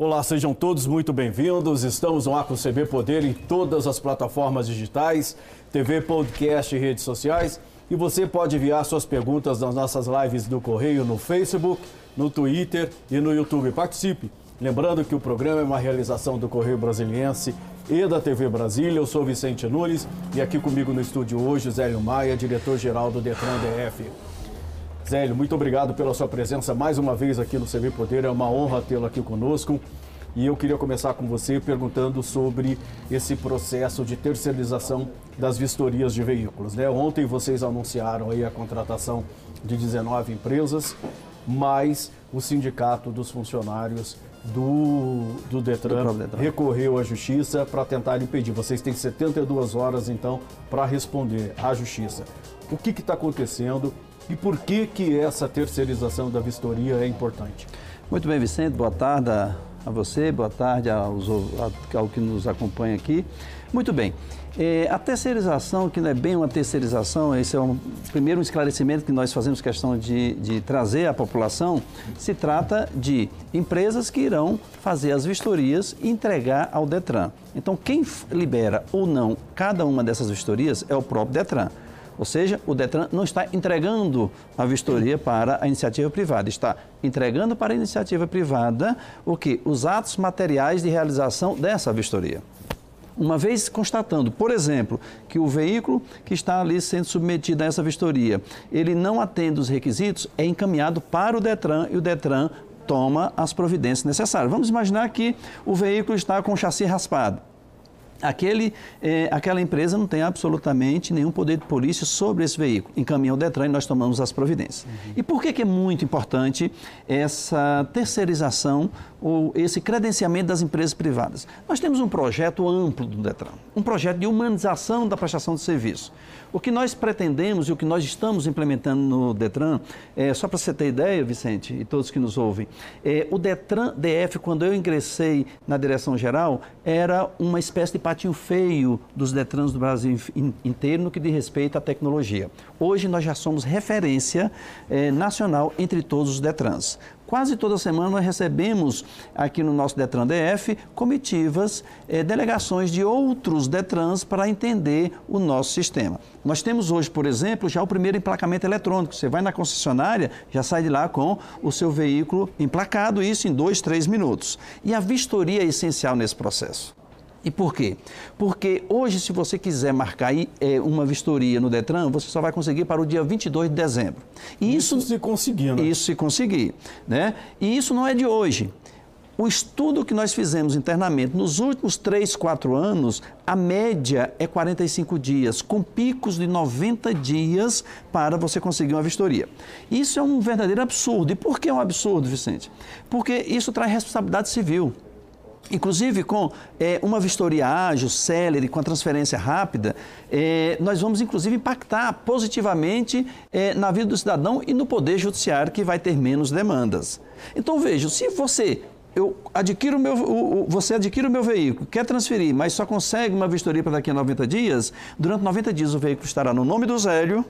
Olá, sejam todos muito bem-vindos. Estamos no Acro CB Poder em todas as plataformas digitais, TV, podcast e redes sociais. E você pode enviar suas perguntas nas nossas lives do Correio no Facebook, no Twitter e no YouTube. Participe! Lembrando que o programa é uma realização do Correio Brasiliense e da TV Brasília. Eu sou Vicente Nunes e aqui comigo no estúdio hoje, Zélio Maia, diretor-geral do Detran DF. Zélio, muito obrigado pela sua presença mais uma vez aqui no CB Poder. É uma honra tê-lo aqui conosco. E eu queria começar com você perguntando sobre esse processo de terceirização das vistorias de veículos. Né? Ontem vocês anunciaram aí a contratação de 19 empresas, mais o sindicato dos funcionários do, do Detran, do Detran. recorreu à justiça para tentar impedir. Vocês têm 72 horas, então, para responder à justiça. O que está acontecendo e por que, que essa terceirização da vistoria é importante? Muito bem, Vicente. Boa tarde a você, boa tarde aos, ao que nos acompanha aqui. Muito bem. É, a terceirização, que não é bem uma terceirização, esse é um primeiro esclarecimento que nós fazemos questão de, de trazer à população, se trata de empresas que irão fazer as vistorias e entregar ao Detran. Então, quem libera ou não cada uma dessas vistorias é o próprio Detran. Ou seja, o Detran não está entregando a vistoria para a iniciativa privada, está entregando para a iniciativa privada o que? Os atos materiais de realização dessa vistoria. Uma vez constatando, por exemplo, que o veículo que está ali sendo submetido a essa vistoria, ele não atende os requisitos, é encaminhado para o Detran e o Detran toma as providências necessárias. Vamos imaginar que o veículo está com o chassi raspado aquele, é, aquela empresa não tem absolutamente nenhum poder de polícia sobre esse veículo. Encaminha o Detran e nós tomamos as providências. Uhum. E por que, que é muito importante essa terceirização ou esse credenciamento das empresas privadas? Nós temos um projeto amplo do Detran, um projeto de humanização da prestação de serviço. O que nós pretendemos e o que nós estamos implementando no Detran, é, só para você ter ideia, Vicente, e todos que nos ouvem, é, o Detran DF, quando eu ingressei na direção geral, era uma espécie de patinho feio dos Detrans do Brasil inteiro no que diz respeito à tecnologia. Hoje nós já somos referência é, nacional entre todos os Detrans. Quase toda semana nós recebemos aqui no nosso Detran DF comitivas, eh, delegações de outros Detrans para entender o nosso sistema. Nós temos hoje, por exemplo, já o primeiro emplacamento eletrônico. Você vai na concessionária, já sai de lá com o seu veículo emplacado, isso em dois, três minutos. E a vistoria é essencial nesse processo. E por quê? Porque hoje, se você quiser marcar é, uma vistoria no Detran, você só vai conseguir para o dia 22 de dezembro. E isso, isso se conseguir, né? Isso se conseguir. Né? E isso não é de hoje. O estudo que nós fizemos internamente nos últimos 3, 4 anos, a média é 45 dias, com picos de 90 dias para você conseguir uma vistoria. Isso é um verdadeiro absurdo. E por que é um absurdo, Vicente? Porque isso traz responsabilidade civil. Inclusive, com é, uma vistoria ágil, célere, com a transferência rápida, é, nós vamos, inclusive, impactar positivamente é, na vida do cidadão e no poder judiciário, que vai ter menos demandas. Então, veja, se você eu adquiro meu, o, você adquire o meu veículo, quer transferir, mas só consegue uma vistoria para daqui a 90 dias, durante 90 dias o veículo estará no nome do Zélio,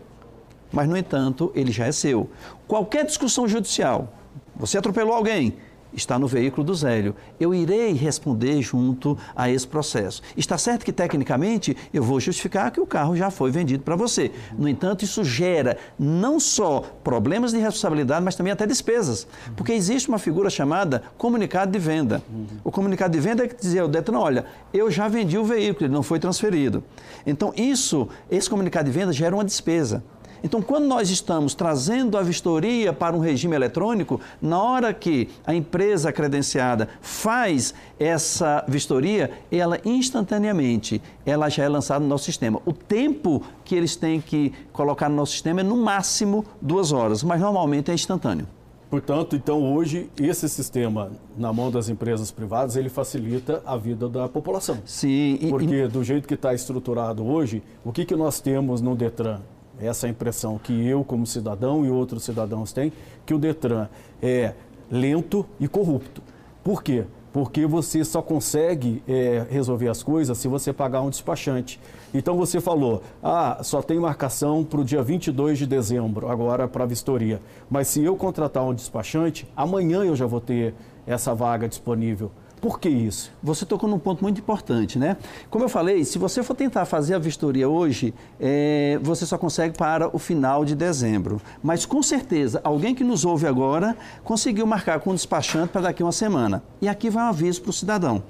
mas, no entanto, ele já é seu. Qualquer discussão judicial, você atropelou alguém, está no veículo do Zélio. Eu irei responder junto a esse processo. Está certo que, tecnicamente, eu vou justificar que o carro já foi vendido para você. No entanto, isso gera não só problemas de responsabilidade, mas também até despesas. Porque existe uma figura chamada comunicado de venda. O comunicado de venda é que dizia ao Detran, olha, eu já vendi o veículo, ele não foi transferido. Então, isso, esse comunicado de venda gera uma despesa. Então, quando nós estamos trazendo a vistoria para um regime eletrônico, na hora que a empresa credenciada faz essa vistoria, ela instantaneamente, ela já é lançada no nosso sistema. O tempo que eles têm que colocar no nosso sistema é no máximo duas horas, mas normalmente é instantâneo. Portanto, então hoje esse sistema na mão das empresas privadas ele facilita a vida da população. Sim. E, Porque e... do jeito que está estruturado hoje, o que, que nós temos no Detran? Essa é impressão que eu, como cidadão, e outros cidadãos têm, que o Detran é lento e corrupto. Por quê? porque você só consegue é, resolver as coisas se você pagar um despachante. Então você falou, ah, só tem marcação para o dia 22 de dezembro, agora para a vistoria. Mas se eu contratar um despachante, amanhã eu já vou ter essa vaga disponível. Por que isso? Você tocou num ponto muito importante, né? Como eu falei, se você for tentar fazer a vistoria hoje, é, você só consegue para o final de dezembro. Mas com certeza, alguém que nos ouve agora conseguiu marcar com o despachante para daqui uma semana. E aqui vai um aviso para o cidadão.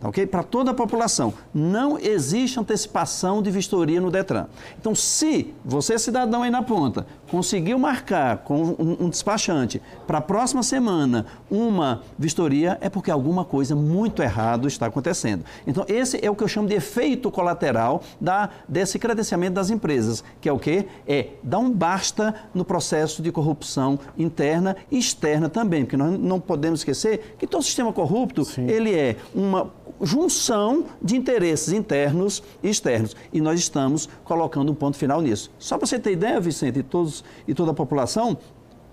Tá ok? Para toda a população. Não existe antecipação de vistoria no Detran. Então, se você, cidadão aí na ponta, conseguiu marcar com um, um despachante para a próxima semana uma vistoria, é porque alguma coisa muito errado está acontecendo. Então, esse é o que eu chamo de efeito colateral da, desse credenciamento das empresas, que é o quê? É dar um basta no processo de corrupção interna e externa também, porque nós não podemos esquecer que todo sistema corrupto, Sim. ele é uma junção de interesses internos e externos. E nós estamos colocando um ponto final nisso. Só para você ter ideia, Vicente, e, todos, e toda a população,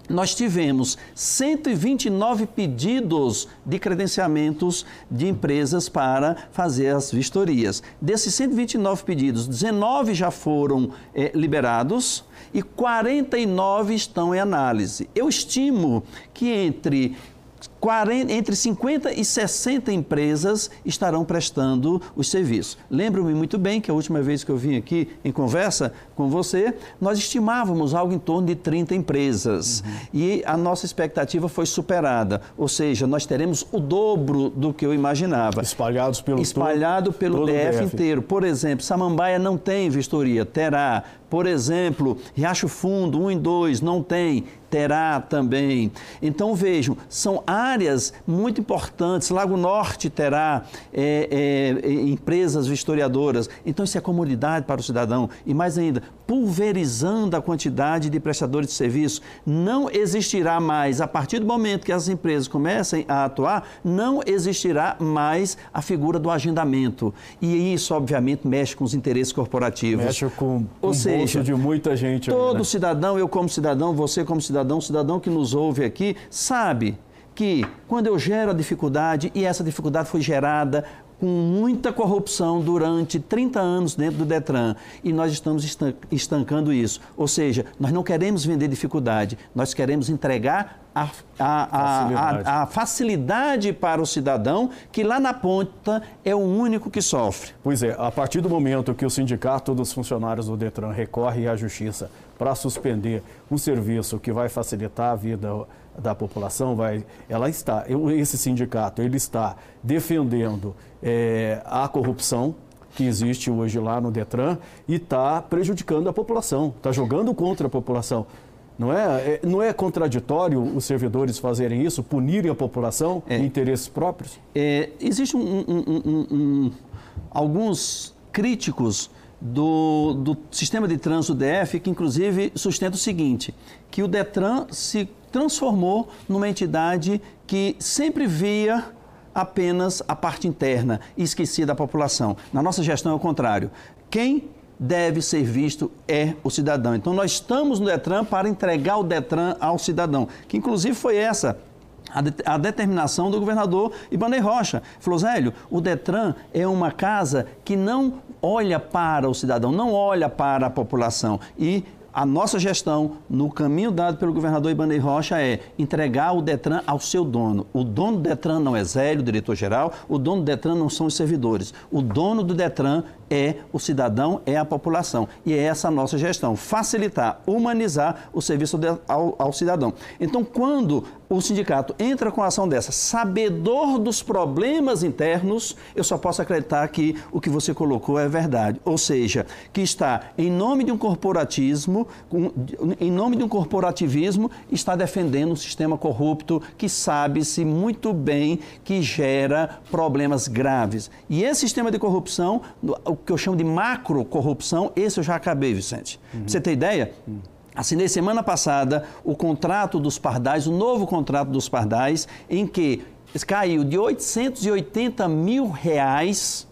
nós tivemos 129 pedidos de credenciamentos de empresas para fazer as vistorias. Desses 129 pedidos, 19 já foram é, liberados e 49 estão em análise. Eu estimo que entre 40, entre 50 e 60 empresas estarão prestando os serviços. Lembro-me muito bem que a última vez que eu vim aqui em conversa com você, nós estimávamos algo em torno de 30 empresas. Uhum. E a nossa expectativa foi superada. Ou seja, nós teremos o dobro do que eu imaginava. Espalhados pelo Espalhado todo, pelo todo DF, DF inteiro. Por exemplo, Samambaia não tem vistoria, terá. Por exemplo, Riacho Fundo, 1 e 2, não tem, terá também. Então vejam, são áreas muito importantes. Lago Norte terá é, é, empresas vistoriadoras. Então isso é comodidade para o cidadão. E mais ainda, pulverizando a quantidade de prestadores de serviço. Não existirá mais, a partir do momento que as empresas comecem a atuar, não existirá mais a figura do agendamento. E isso, obviamente, mexe com os interesses corporativos. Mexe com, seja, bolso de muita gente. Todo ali, né? cidadão, eu como cidadão, você como cidadão, cidadão que nos ouve aqui, sabe que quando eu gero a dificuldade, e essa dificuldade foi gerada com muita corrupção durante 30 anos dentro do Detran e nós estamos estancando isso. Ou seja, nós não queremos vender dificuldade, nós queremos entregar a, a, facilidade. A, a, facilidade para o cidadão que lá na ponta é o único que sofre. Pois é, a partir do momento que o sindicato dos funcionários do Detran recorre à justiça para suspender um serviço que vai facilitar a vida da população, vai, ela está, esse sindicato, ele está defendendo é, a corrupção que existe hoje lá no Detran e está prejudicando a população, está jogando contra a população. Não é, é, não é contraditório os servidores fazerem isso, punirem a população é. em interesses próprios? É, Existem um, um, um, alguns críticos do, do sistema de trânsito DF que, inclusive, sustenta o seguinte: que o Detran se transformou numa entidade que sempre via apenas a parte interna e esquecia da população. Na nossa gestão é o contrário. Quem deve ser visto é o cidadão. Então nós estamos no Detran para entregar o Detran ao cidadão, que inclusive foi essa a, de, a, determinação do governador Ibanei Rocha. Falou, Zélio, o Detran é uma casa que não olha para o cidadão, não olha para a população. E a nossa gestão, no caminho dado pelo governador Ibanei Rocha, é entregar o Detran ao seu dono. O dono do Detran não é Zélio, diretor-geral, o dono do Detran não são os servidores. O dono do Detran é o cidadão, é a população. E é essa a nossa gestão, facilitar, humanizar o serviço de, ao, ao, cidadão. Então, quando o sindicato entra com a ação dessa, sabedor dos problemas internos, eu só posso acreditar que o que você colocou é verdade. Ou seja, que está em nome de um corporatismo, em nome de um corporativismo, está defendendo um sistema corrupto que sabe-se muito bem que gera problemas graves. E esse sistema de corrupção, que eu chamo de macro corrupção, esse eu já acabei, Vicente. Uhum. Pra você ter ideia? Uhum. Assinei semana passada o contrato dos pardais, o novo contrato dos pardais, em que caiu de 880 mil reais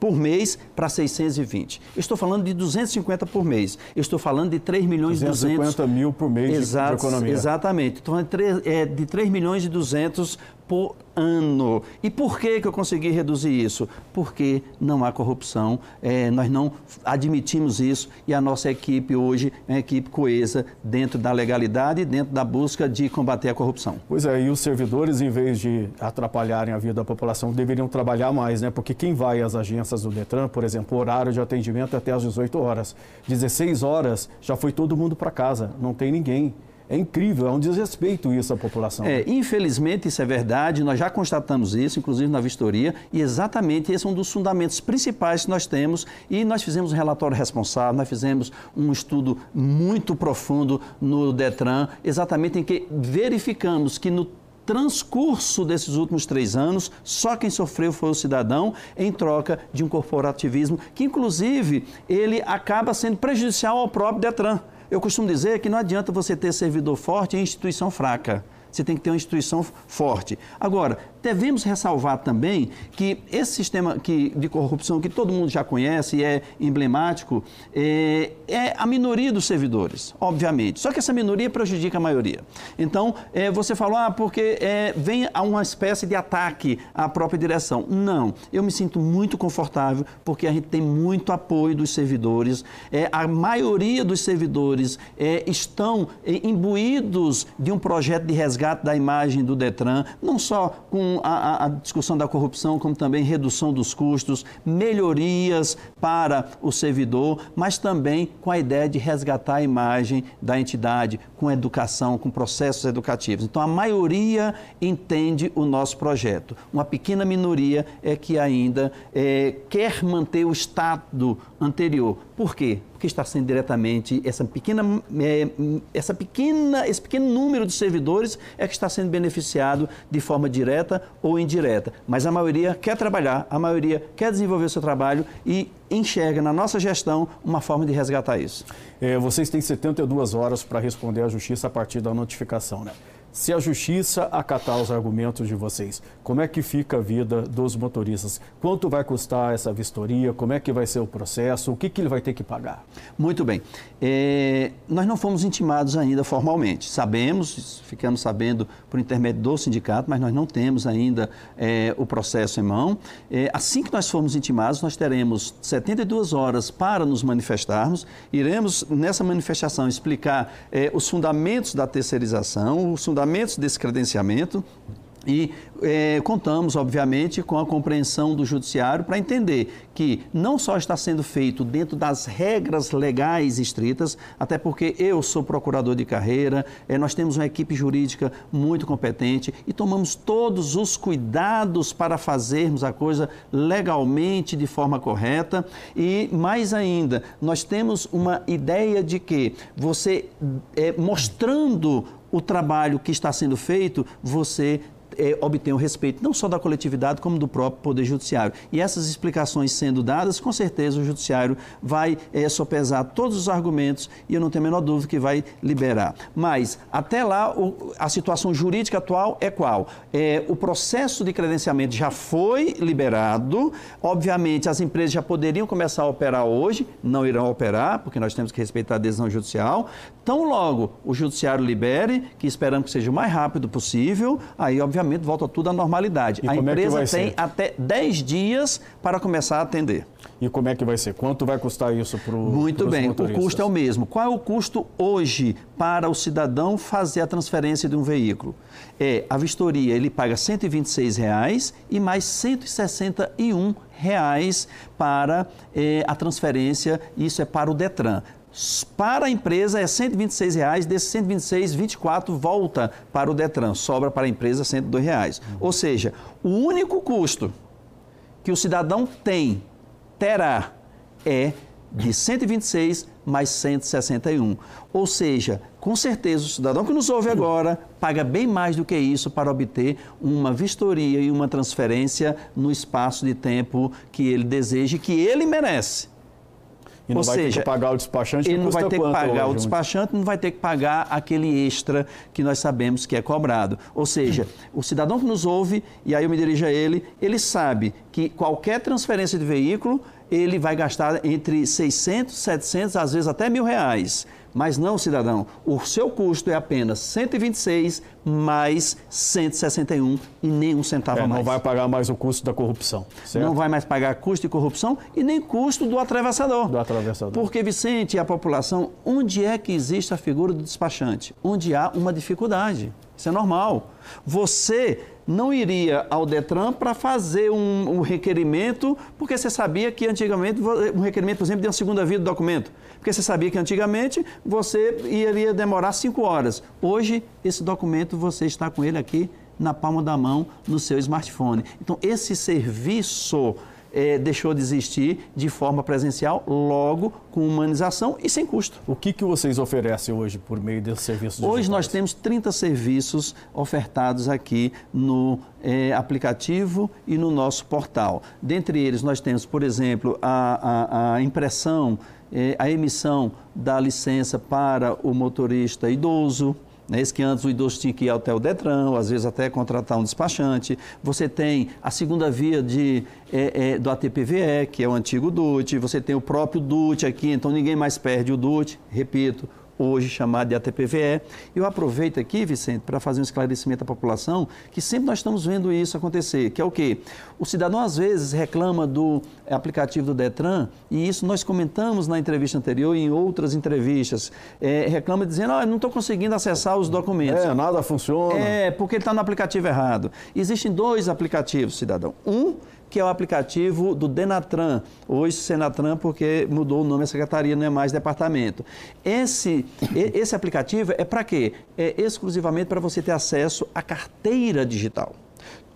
por mês para 620. Eu estou falando de 250 por mês. Estou falando de 3 milhões e 200... 250 mil por mês Exato, de economia. Exatamente. Então, 3, é de 3 milhões e 200 por ano. E por que, que eu consegui reduzir isso? Porque não há corrupção, é, nós não admitimos isso e a nossa equipe hoje é uma equipe coesa dentro da legalidade e dentro da busca de combater a corrupção. Pois é, e os servidores, em vez de atrapalharem a vida da população, deveriam trabalhar mais, né? Porque quem vai às agências do Detran, por exemplo, horário de atendimento é até às 18 horas. 16 horas já foi todo mundo para casa, não tem ninguém. É incrível, é um desrespeito isso à população. É, infelizmente isso é verdade, nós já constatamos isso, inclusive na vistoria, e exatamente esse é um dos fundamentos principais que nós temos. E nós fizemos um relatório responsável, nós fizemos um estudo muito profundo no Detran, exatamente em que verificamos que no transcurso desses últimos três anos, só quem sofreu foi o cidadão, em troca de um corporativismo que, inclusive, ele acaba sendo prejudicial ao próprio Detran. Eu costumo dizer que não adianta você ter servidor forte e instituição fraca. Você tem que ter uma instituição forte. Agora, devemos ressalvar também que esse sistema que, de corrupção que todo mundo já conhece e é emblemático é, é, a minoria dos servidores, obviamente. Só que essa minoria prejudica a maioria. Então, é, você falou, ah, porque é, vem a uma espécie de ataque à própria direção. Não, eu me sinto muito confortável porque a gente tem muito apoio dos servidores. É, a maioria dos servidores é, estão é, imbuídos de um projeto de resgate da imagem do Detran, não só com a, a, discussão da corrupção, como também redução dos custos, melhorias para o servidor, mas também com a ideia de resgatar a imagem da entidade, com educação, com processos educativos. Então, a maioria entende o nosso projeto. Uma pequena minoria é que ainda é, quer manter o estado anterior. Por quê? Porque está sendo diretamente essa pequena, é, essa pequena, esse pequeno número de servidores é que está sendo beneficiado de forma direta ou indireta. Mas a maioria quer trabalhar, a maioria quer desenvolver o seu trabalho e enxerga na nossa gestão uma forma de resgatar isso. É, vocês têm 72 horas para responder à justiça a partir da notificação, né? Se a justiça acatar os argumentos de vocês, como é que fica a vida dos motoristas? Quanto vai custar essa vistoria? Como é que vai ser o processo? O que, que ele vai ter que pagar? Muito bem. É, nós não fomos intimados ainda formalmente. Sabemos, ficamos sabendo por intermédio do sindicato, mas nós não temos ainda é, o processo em mão. É, assim que nós formos intimados, nós teremos 72 horas para nos manifestarmos. Iremos, nessa manifestação, explicar é, os fundamentos da terceirização, os fundamentos fundamentos desse credenciamento e é, contamos, obviamente, com a compreensão do Judiciário para entender que não só está sendo feito dentro das regras legais estritas, até porque eu sou procurador de carreira, é, nós temos uma equipe jurídica muito competente e tomamos todos os cuidados para fazermos a coisa legalmente de forma correta. E mais ainda, nós temos uma ideia de que você, é, mostrando o trabalho que está sendo feito, você é, o respeito não só da coletividade, como do próprio Poder Judiciário. E essas explicações sendo dadas, com certeza o Judiciário vai é, sopesar todos os argumentos e eu não tenho a menor dúvida que vai liberar. Mas, até lá, o, a situação jurídica atual é qual? É, o processo de credenciamento já foi liberado, obviamente as empresas já poderiam começar a operar hoje, não irão operar, porque nós temos que respeitar a decisão judicial. Tão logo o Judiciário libere, que esperamos que seja o mais rápido possível, aí, obviamente, volta tudo à normalidade. E a é empresa é tem ser? até 10 dias para começar a atender. E como é que vai ser? Quanto vai custar isso para o Muito bem, o custo é o mesmo. Qual é o custo hoje para o cidadão fazer a transferência de um veículo? É, a vistoria ele paga 126 reais e mais 161 reais para é, a transferência, isso é para o Detran. Para a empresa é 126 reais, desses 126, 24 volta para o Detran, sobra para a empresa 102 reais. Uhum. Ou seja, o único custo que o cidadão tem, terá, é de 126 mais 161. Ou seja, com certeza o cidadão que nos ouve agora paga bem mais do que isso para obter uma vistoria e uma transferência no espaço de tempo que ele deseja e que ele merece. E não Ou vai seja, ter que pagar o despachante. Ele não vai ter que pagar hoje, o despachante, não vai ter que pagar aquele extra que nós sabemos que é cobrado. Ou seja, o cidadão que nos ouve, e aí eu me dirijo a ele, ele sabe que qualquer transferência de veículo, ele vai gastar entre 600, 700, às vezes até mil reais Mas não, cidadão, o seu custo é apenas 126 mais 161 e nem um centavo é, a mais. Não vai pagar mais o custo da corrupção. Certo? Não vai mais pagar custo de corrupção e nem custo do atravessador. Do atravessador. Porque, Vicente, a população, onde é que existe a figura do despachante? Onde há uma dificuldade. Isso é normal. Você não iria ao Detran para fazer um, um, requerimento, porque você sabia que antigamente, um requerimento, por exemplo, de uma segunda via do documento, porque você sabia que antigamente você iria demorar cinco horas. Hoje, esse documento você está com ele aqui na palma da mão, no seu smartphone. Então, esse serviço é, deixou de existir de forma presencial, logo com humanização e sem custo. O que, que vocês oferecem hoje por meio desses serviços Hoje nós temos 30 serviços ofertados aqui no é, aplicativo e no nosso portal. Dentre eles, nós temos, por exemplo, a, a, a impressão, é, a emissão da licença para o motorista idoso, né? Esse que antes o idoso tinha que ir até o Detran, às vezes até contratar um despachante. Você tem a segunda via de, é, é, do ATPVE, que é o antigo DUT. Você tem o próprio DUT aqui, então ninguém mais perde o DUT. Repito, hoje chamado de ATPVE. Eu aproveito aqui, Vicente, para fazer um esclarecimento à população, que sempre nós estamos vendo isso acontecer, que é o quê? O cidadão às vezes reclama do aplicativo do Detran, e isso nós comentamos na entrevista anterior e em outras entrevistas, é, reclama dizendo, ah, não estou conseguindo acessar os documentos. É, nada funciona. É, porque ele está no aplicativo errado. Existem dois aplicativos, cidadão. Um que é o aplicativo do Denatran, hoje Senatran, porque mudou o nome, a secretaria não é mais departamento. Esse, esse aplicativo é para quê? É exclusivamente para você ter acesso à carteira digital.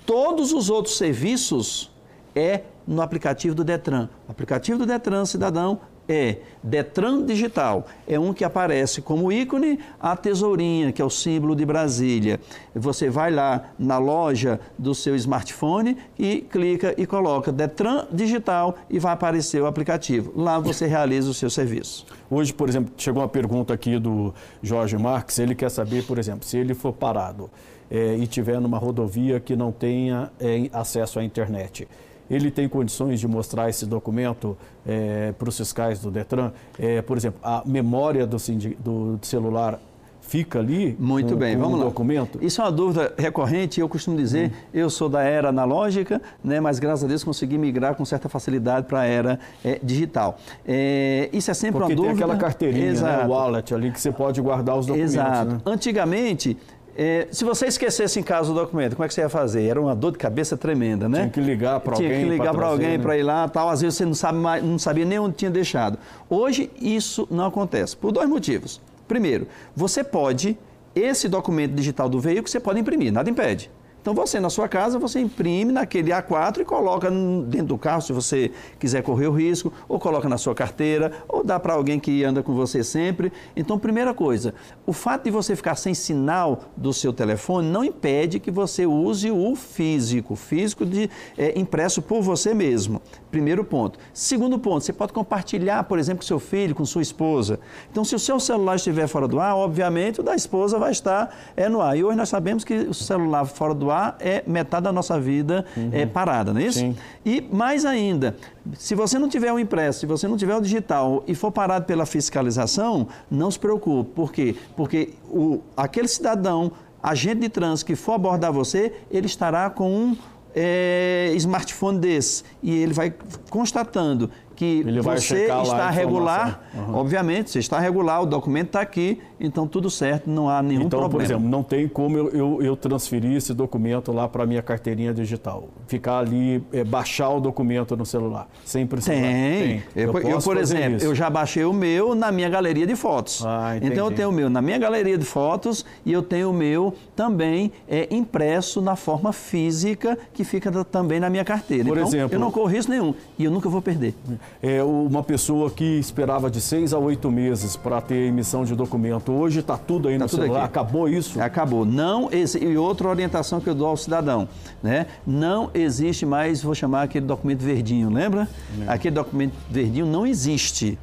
Todos os outros serviços é no aplicativo do Detran. O aplicativo do Detran, cidadão, é Detran Digital. É um que aparece como ícone a tesourinha, que é o símbolo de Brasília. Você vai lá na loja do seu smartphone e clica e coloca Detran Digital e vai aparecer o aplicativo. Lá você realiza o seu serviço. Hoje, por exemplo, chegou uma pergunta aqui do Jorge Marques. Ele quer saber, por exemplo, se ele for parado é, e tiver numa rodovia que não tenha é, acesso à internet ele tem condições de mostrar esse documento é, para os fiscais do Detran? É, por exemplo, a memória do, do celular fica ali Muito com, bem, com vamos um lá. documento? Isso é uma dúvida recorrente, eu costumo dizer, hum. eu sou da era analógica, né, mas graças a Deus consegui migrar com certa facilidade para a era é, digital. É, isso é sempre Porque uma dúvida. Porque tem aquela carteirinha, né, o wallet ali, que você pode guardar os documentos. Exato. Né? Antigamente, é, se você esquecesse em casa o documento, como é que você ia fazer? Era uma dor de cabeça tremenda, né? Tinha que ligar para alguém. Tinha que ligar para alguém né? para ir lá, tal. Às vezes você não, sabe mais, não sabia nem onde tinha deixado. Hoje isso não acontece por dois motivos. Primeiro, você pode esse documento digital do veículo você pode imprimir, nada impede. Então você na sua casa, você imprime naquele A4 e coloca dentro do carro se você quiser correr o risco, ou coloca na sua carteira, ou dá para alguém que anda com você sempre. Então, primeira coisa, o fato de você ficar sem sinal do seu telefone não impede que você use o físico, físico de, é, impresso por você mesmo. Primeiro ponto. Segundo ponto, você pode compartilhar, por exemplo, com seu filho, com sua esposa. Então, se o seu celular estiver fora do ar, obviamente o da esposa vai estar é, no ar. E hoje nós sabemos que o celular fora do ar é metade da nossa vida uhum. é, parada, não é isso? Sim. E mais ainda, se você não tiver o impresso, se você não tiver o digital e for parado pela fiscalização, não se preocupe. Por quê? Porque o, aquele cidadão, agente de trânsito que for abordar você, ele estará com um é, smartphone desse e ele vai constatando que Ele você está regular, uhum. obviamente, você está regular, o documento está aqui, então tudo certo, não há nenhum então, problema. Então, por exemplo, não tem como eu, eu, eu transferir esse documento lá para a minha carteirinha digital, ficar ali, é, baixar o documento no celular, sem precisar. Tem. tem. Eu, eu, eu, por exemplo, isso. eu já baixei o meu na minha galeria de fotos. Ah, então eu tenho o meu na minha galeria de fotos e eu tenho o meu também é, impresso na forma física que fica também na minha carteira. Por então, exemplo, eu não corro risco nenhum e eu nunca vou perder é, uma pessoa que esperava de seis a oito meses para ter emissão de documento, hoje está tudo aí tá no celular, aqui. acabou isso? Acabou. Não e outra orientação que eu dou ao cidadão, né? Não existe mais, vou chamar aquele documento verdinho, lembra? É. Aquele documento verdinho não existe.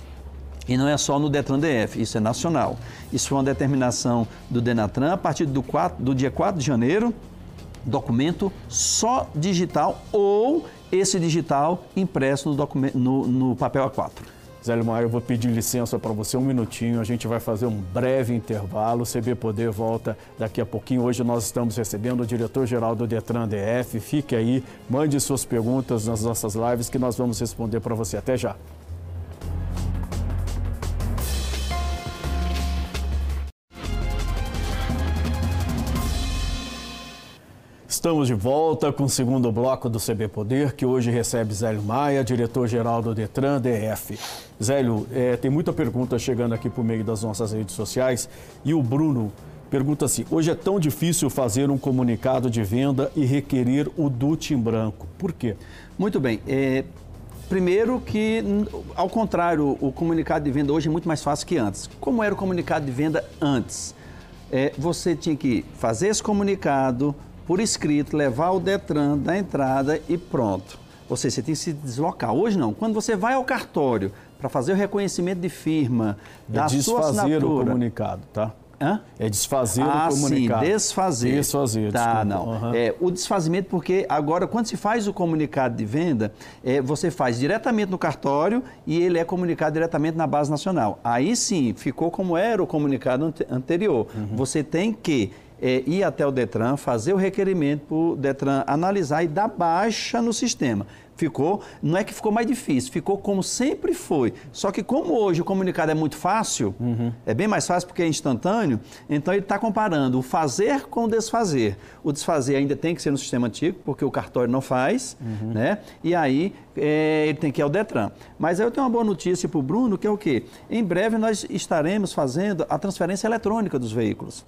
E não é só no Detran DF, isso é nacional. Isso foi uma determinação do Denatran a partir do, 4, do dia 4 de janeiro, documento só digital ou esse digital impresso no, no, no papel A4. Zé Maia, eu vou pedir licença para você um minutinho, a gente vai fazer um breve intervalo, o CB Poder volta daqui a pouquinho. Hoje nós estamos recebendo o diretor-geral do Detran DF, fique aí, mande suas perguntas nas nossas lives que nós vamos responder para você. Até já. Estamos de volta com o segundo bloco do CB Poder, que hoje recebe Zélio Maia, diretor-geral do Detran DF. Zélio, é, tem muita pergunta chegando aqui por meio das nossas redes sociais e o Bruno pergunta assim: hoje é tão difícil fazer um comunicado de venda e requerer o DUT em branco. Por quê? Muito bem. É, primeiro que, ao contrário, o comunicado de venda hoje é muito mais fácil que antes. Como era o comunicado de venda antes? É, você tinha que fazer esse comunicado por escrito, levar o Detran da entrada e pronto. Ou seja, você tem que se deslocar. Hoje não. Quando você vai ao cartório para fazer o reconhecimento de firma, é da sua assinatura... o comunicado, tá? Hã? É desfazer ah, o comunicado. Sim, desfazer. Desfazer, Tá, desculpa. não. Uhum. É, o desfazimento, porque agora, quando se faz o comunicado de venda, é, você faz diretamente no cartório e ele é comunicado diretamente na base nacional. Aí sim, ficou como era o comunicado ante anterior. Uhum. Você tem que é, ir até o Detran, fazer o requerimento para o Detran analisar e dar baixa no sistema. Ficou, não é que ficou mais difícil, ficou como sempre foi. Só que como hoje o comunicado é muito fácil, uhum. é bem mais fácil porque é instantâneo, então ele está comparando o fazer com o desfazer. O desfazer ainda tem que ser no sistema antigo, porque o cartório não faz, uhum. né? E aí é, ele tem que ir ao Detran. Mas aí eu tenho uma boa notícia para o Bruno, que é o quê? Em breve nós estaremos fazendo a transferência eletrônica dos veículos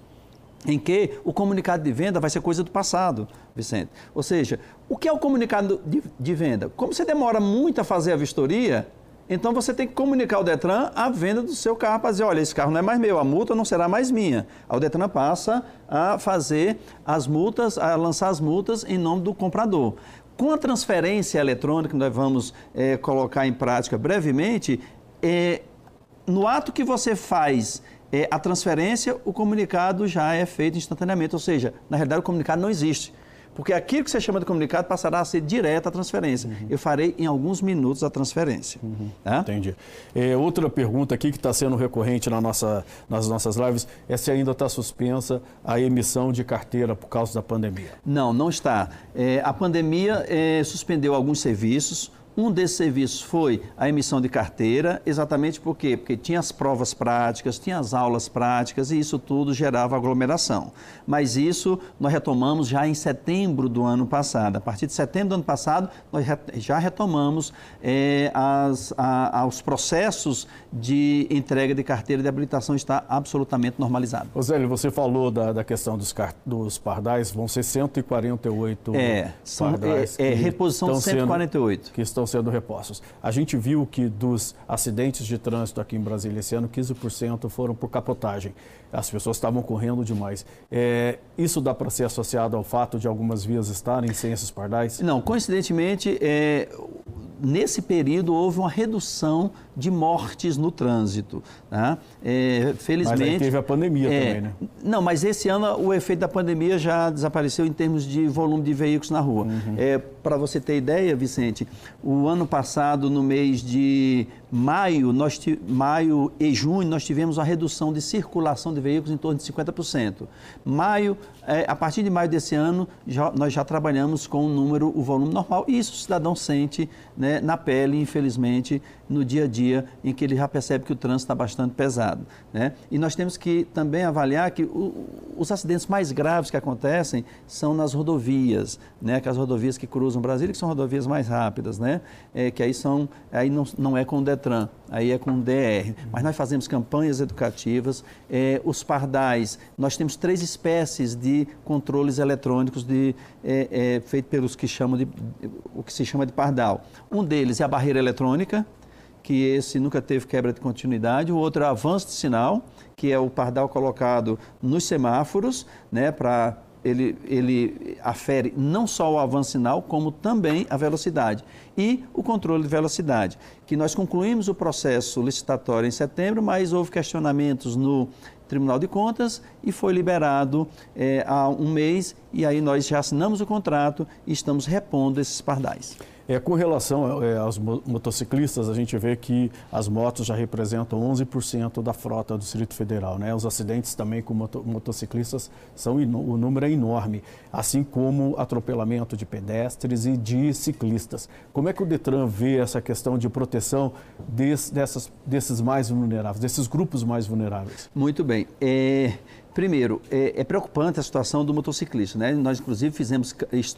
em que o comunicado de venda vai ser coisa do passado, Vicente. Ou seja, o que é o comunicado de, de, venda? Como você demora muito a fazer a vistoria, então você tem que comunicar ao Detran a venda do seu carro para dizer, olha, esse carro não é mais meu, a multa não será mais minha. O Detran passa a fazer as multas, a lançar as multas em nome do comprador. Com a transferência eletrônica, que nós vamos é, colocar em prática brevemente, é, no ato que você faz é, a transferência, o comunicado já é feito instantaneamente. Ou seja, na realidade o comunicado não existe. Porque aquilo que você chama de comunicado passará a ser direto a transferência. Uhum. Eu farei em alguns minutos a transferência. Uhum. Tá? Entendi. É, outra pergunta aqui que está sendo recorrente na nossa, nas nossas lives é se ainda está suspensa a emissão de carteira por causa da pandemia. Não, não está. É, a pandemia é, suspendeu alguns serviços. Um desses serviços foi a emissão de carteira, exatamente por quê? Porque tinha as provas práticas, tinha as aulas práticas e isso tudo gerava aglomeração. Mas isso nós retomamos já em setembro do ano passado. A partir de setembro do ano passado, nós já retomamos é, as, a, os processos de entrega de carteira de habilitação está absolutamente normalizado. Osélio, você falou da, da questão dos, dos pardais, vão ser 148 é, são, pardais. É, é reposição de 148. Sendo, que estão estão sendo repostos. A gente viu que dos acidentes de trânsito aqui em Brasília esse ano, 15% foram por capotagem. As pessoas estavam correndo demais. É, isso dá para ser associado ao fato de algumas vias estarem sem esses pardais? Não, coincidentemente, é, nesse período houve uma redução de mortes no trânsito. Né? É, felizmente. Mas aí teve a pandemia é, também, né? Não, mas esse ano o efeito da pandemia já desapareceu em termos de volume de veículos na rua. Uhum. É, Para você ter ideia, Vicente, o ano passado, no mês de maio, nós, maio e junho, nós tivemos uma redução de circulação de veículos em torno de 50%. Maio, é, a partir de maio desse ano, já, nós já trabalhamos com o número, o volume normal, e isso o cidadão sente né, na pele, infelizmente, no dia a dia, em que ele já percebe que o trânsito está bastante pesado. Né? E nós temos que também avaliar que o, os acidentes mais graves que acontecem são nas rodovias, né? aquelas rodovias que cruzam o Brasil, que são rodovias mais rápidas, né? É, que aí, são, aí não, não é com Detran, aí é com DR. Mas nós fazemos campanhas educativas, é, os pardais, nós temos três espécies de controles eletrônicos de, é, é, feito pelos que chamam de, o que se chama de pardal. Um deles é a barreira eletrônica, que esse nunca teve quebra de continuidade. O outro é o avanço de sinal, que é o pardal colocado nos semáforos, né, para ele, ele afere não só o avanço sinal, como também a velocidade. E o controle de velocidade, que nós concluímos o processo licitatório em setembro, mas houve questionamentos no Tribunal de Contas e foi liberado é, há um mês, e aí nós já assinamos o contrato e estamos repondo esses pardais. É, com relação é, aos motociclistas, a gente vê que as motos já representam 11% da frota do Distrito Federal. Né? Os acidentes também com moto, motociclistas, são, o número é enorme, assim como atropelamento de pedestres e de ciclistas. Como é que o Detran vê essa questão de proteção des, dessas, desses mais vulneráveis, desses grupos mais vulneráveis? Muito bem. É... Primeiro, é, é, preocupante a situação do motociclista. Né? Nós, inclusive, fizemos,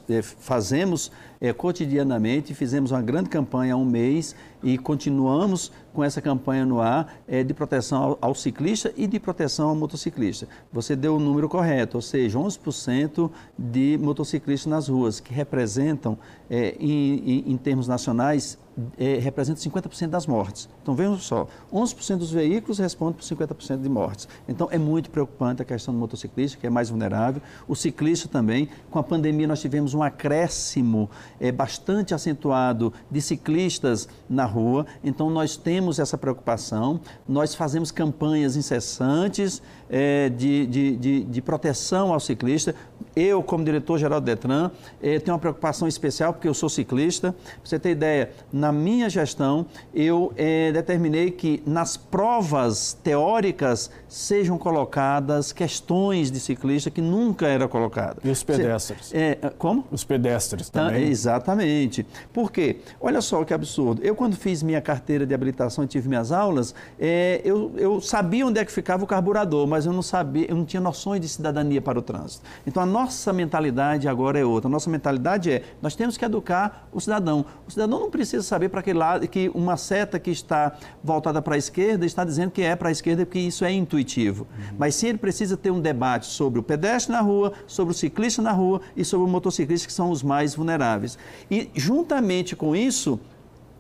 é, fazemos é, cotidianamente, fizemos uma grande campanha há um mês e continuamos com essa campanha no ar é, de proteção ao, ao, ciclista e de proteção ao motociclista. Você deu o número correto, ou seja, 11% de motociclistas nas ruas, que representam, é, em, em, em termos nacionais, é, representa 50% das mortes. Então vejam só, 11% dos veículos respondem por 50% de mortes. Então é muito preocupante a questão do motociclista, que é mais vulnerável. O ciclista também. Com a pandemia nós tivemos um acréscimo é, bastante acentuado de ciclistas na rua. Então nós temos essa preocupação. Nós fazemos campanhas incessantes é, de, de, de, de, proteção ao ciclista. Eu, como diretor-geral do Detran, é, tenho uma preocupação especial porque eu sou ciclista. Pra você ter ideia, na minha gestão, eu é, determinei que nas provas teóricas sejam colocadas questões de ciclista que nunca era colocada. E os pedestres? É, como? Os pedestres também. Ah, exatamente. Por quê? Olha só que absurdo. Eu, quando fiz minha carteira de habilitação e tive minhas aulas, é, eu, eu sabia onde é que ficava o carburador, mas eu não sabia, eu não tinha noções de cidadania para o trânsito. Então, a nossa mentalidade agora é outra. Nossa mentalidade é, nós temos que educar o cidadão. O cidadão não precisa saber para que lado, que uma seta que está voltada para a esquerda está dizendo que é para a esquerda, porque isso é intuitivo. Uhum. Mas sim, ele precisa ter um debate sobre o pedestre na rua, sobre o ciclista na rua e sobre o motociclista, que são os mais vulneráveis. E, juntamente com isso,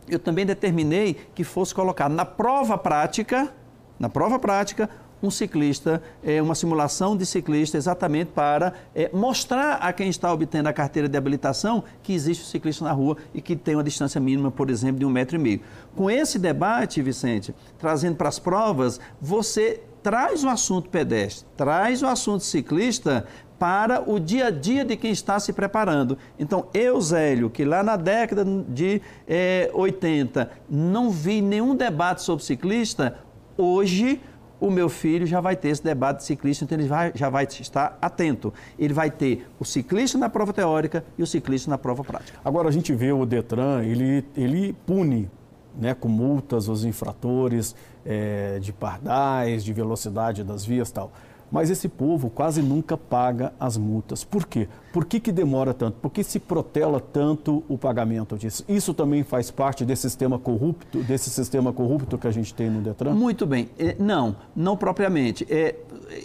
eu também determinei que fosse colocado na prova prática, na prova prática, um ciclista, é, uma simulação de ciclista exatamente para é, mostrar a quem está obtendo a carteira de habilitação que existe o ciclista na rua e que tem uma distância mínima, por exemplo, de um metro e meio. Com esse debate, Vicente, trazendo para as provas, você traz o assunto pedestre, traz o assunto ciclista para o dia a dia de quem está se preparando. Então, eu, Zélio, que lá na década de é, 80 não vi nenhum debate sobre ciclista, hoje o meu filho já vai ter esse debate de ciclista, então ele vai, já vai estar atento. Ele vai ter o ciclista na prova teórica e o ciclista na prova prática. Agora a gente vê o Detran, ele, ele pune né, com multas os infratores é, de pardais, de velocidade das vias tal. Mas esse povo quase nunca paga as multas. Por quê? Por que, que demora tanto? Por que se protela tanto o pagamento disso? Isso também faz parte desse sistema corrupto, desse sistema corrupto que a gente tem no Detran? Muito bem. É, não, não propriamente. É,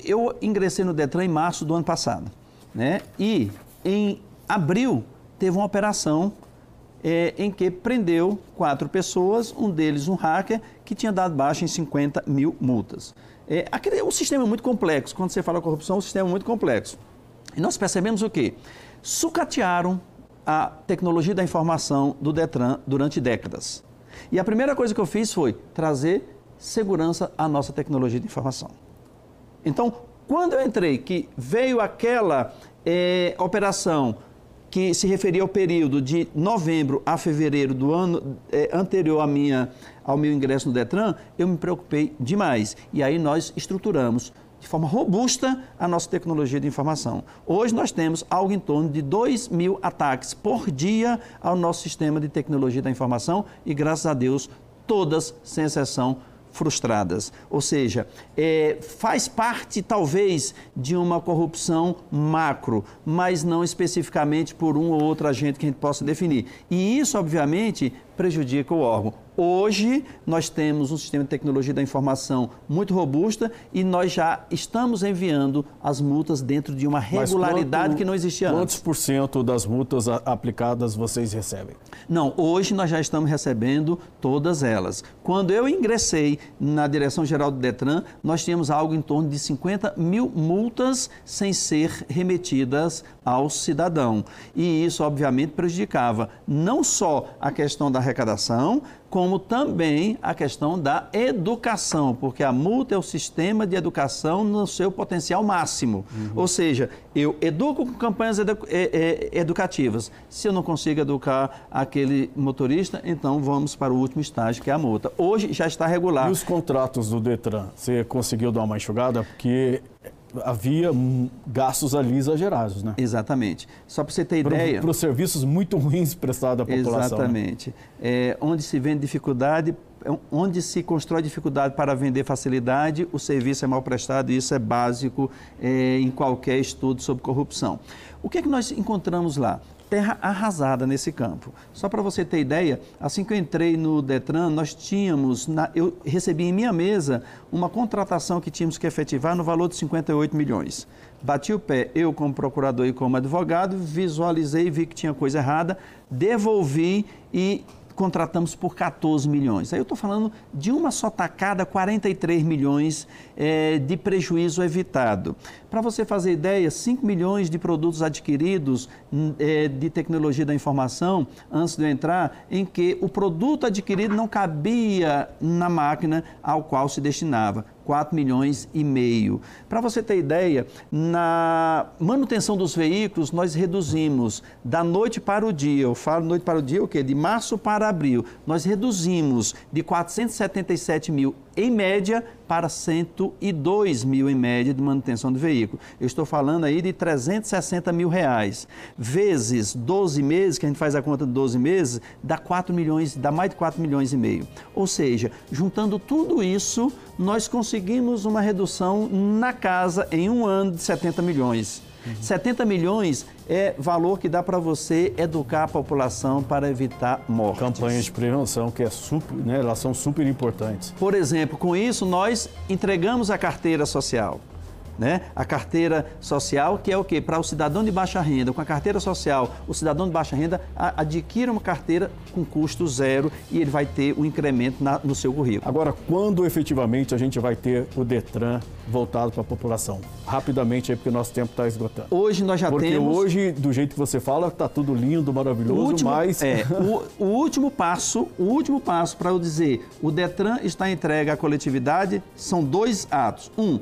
eu ingressei no Detran em março do ano passado. Né? E em abril teve uma operação é, em que prendeu quatro pessoas, um deles um hacker, que tinha dado baixa em 50 mil multas. É, aquele é um sistema muito complexo. Quando você fala corrupção, é um sistema muito complexo. E nós percebemos o quê? Sucatearam a tecnologia da informação do Detran durante décadas. E a primeira coisa que eu fiz foi trazer segurança à nossa tecnologia de informação. Então, quando eu entrei, que veio aquela é, operação que se referia ao período de novembro a fevereiro do ano é, anterior à minha, ao meu ingresso no Detran, eu me preocupei demais. E aí nós estruturamos de forma robusta a nossa tecnologia de informação. Hoje nós temos algo em torno de 2 mil ataques por dia ao nosso sistema de tecnologia da informação e, graças a Deus, todas, sem exceção, frustradas. Ou seja, é, faz parte talvez de uma corrupção macro, mas não especificamente por um ou outro agente que a gente possa definir. E isso, obviamente, prejudica o órgão. Hoje, nós temos um sistema de tecnologia da informação muito robusta e nós já estamos enviando as multas dentro de uma regularidade quanto, que não existia quantos antes. Quantos por cento das multas aplicadas vocês recebem? Não, hoje nós já estamos recebendo todas elas. Quando eu ingressei na Direção-Geral do Detran, nós tínhamos algo em torno de 50 mil multas sem ser remetidas ao cidadão. E isso, obviamente, prejudicava não só a questão da arrecadação, como também a questão da educação, porque a multa é o sistema de educação no seu potencial máximo. Uhum. Ou seja, eu educo com campanhas edu é, é, educativas. Se eu não consigo educar aquele motorista, então vamos para o último estágio, que é a multa. Hoje já está regular. E os contratos do Detran? Você conseguiu dar uma enxugada? Porque havia gastos ali exagerados, né? Exatamente. Só para você ter ideia... Para os serviços muito ruins prestados à população. Né? Exatamente. Né? É, onde se vende dificuldade, é, onde se constrói dificuldade para vender facilidade, o serviço é mal prestado e isso é básico é, em qualquer estudo sobre corrupção. O que é que nós encontramos lá? Terra arrasada nesse campo. Só para você ter ideia, assim que eu entrei no Detran, nós tínhamos, na, eu recebi em minha mesa uma contratação que tínhamos que efetivar no valor de 58 milhões. Bati o pé, eu como procurador e como advogado, visualizei, vi que tinha coisa errada, devolvi e contratamos por 14 milhões. Aí eu estou falando de uma só tacada, 43 milhões é, de prejuízo evitado. Para você fazer ideia, 5 milhões de produtos adquiridos é, de tecnologia da informação, antes de eu entrar, em que o produto adquirido não cabia na máquina ao qual se destinava. 4 milhões e meio. Para você ter ideia, na manutenção dos veículos, nós reduzimos da noite para o dia, eu falo noite para o dia, o quê? De março para abril, nós reduzimos de 477 mil em média, para 102 mil em média de manutenção do veículo. Eu estou falando aí de 360 mil reais. Vezes 12 meses, que a gente faz a conta de 12 meses, dá 4 milhões, dá mais de 4 milhões e meio. Ou seja, juntando tudo isso, nós conseguimos uma redução na casa em um ano de 70 milhões. Uhum. 70 milhões é valor que dá para você educar a população para evitar mortes. Campanhas de prevenção, que é super, né, elas são super importantes. Por exemplo, com isso nós entregamos a carteira social né? A carteira social, que é o quê? Para o cidadão de baixa renda. Com a carteira social, o cidadão de baixa renda adquire uma carteira com custo zero e ele vai ter um incremento na, no seu currículo. Agora, quando efetivamente a gente vai ter o Detran voltado para a população? Rapidamente aí, porque o nosso tempo está esgotando. Hoje nós já porque temos... Porque hoje, do jeito que você fala, está tudo lindo, maravilhoso, último, mas... É, o, o último passo, o último passo para eu dizer, o Detran está entregue à coletividade, são dois atos. Um,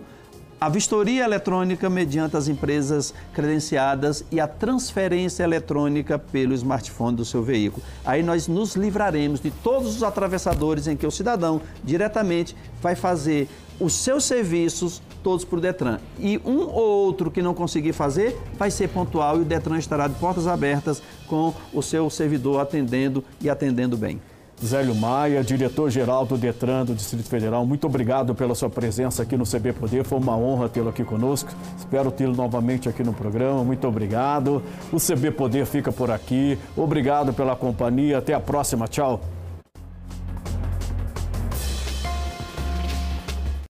a vistoria eletrônica mediante as empresas credenciadas e a transferência eletrônica pelo smartphone do seu veículo. Aí nós nos livraremos de todos os atravessadores em que o cidadão diretamente vai fazer os seus serviços todos para o Detran. E um ou outro que não conseguir fazer vai ser pontual e o Detran estará de portas abertas com o seu servidor atendendo e atendendo bem. Zélio Maia, diretor-geral do Detran do Distrito Federal, muito obrigado pela sua presença aqui no CB Poder. Foi uma honra tê-lo aqui conosco. Espero tê-lo novamente aqui no programa. Muito obrigado. O CB Poder fica por aqui. Obrigado pela companhia. Até a próxima. Tchau.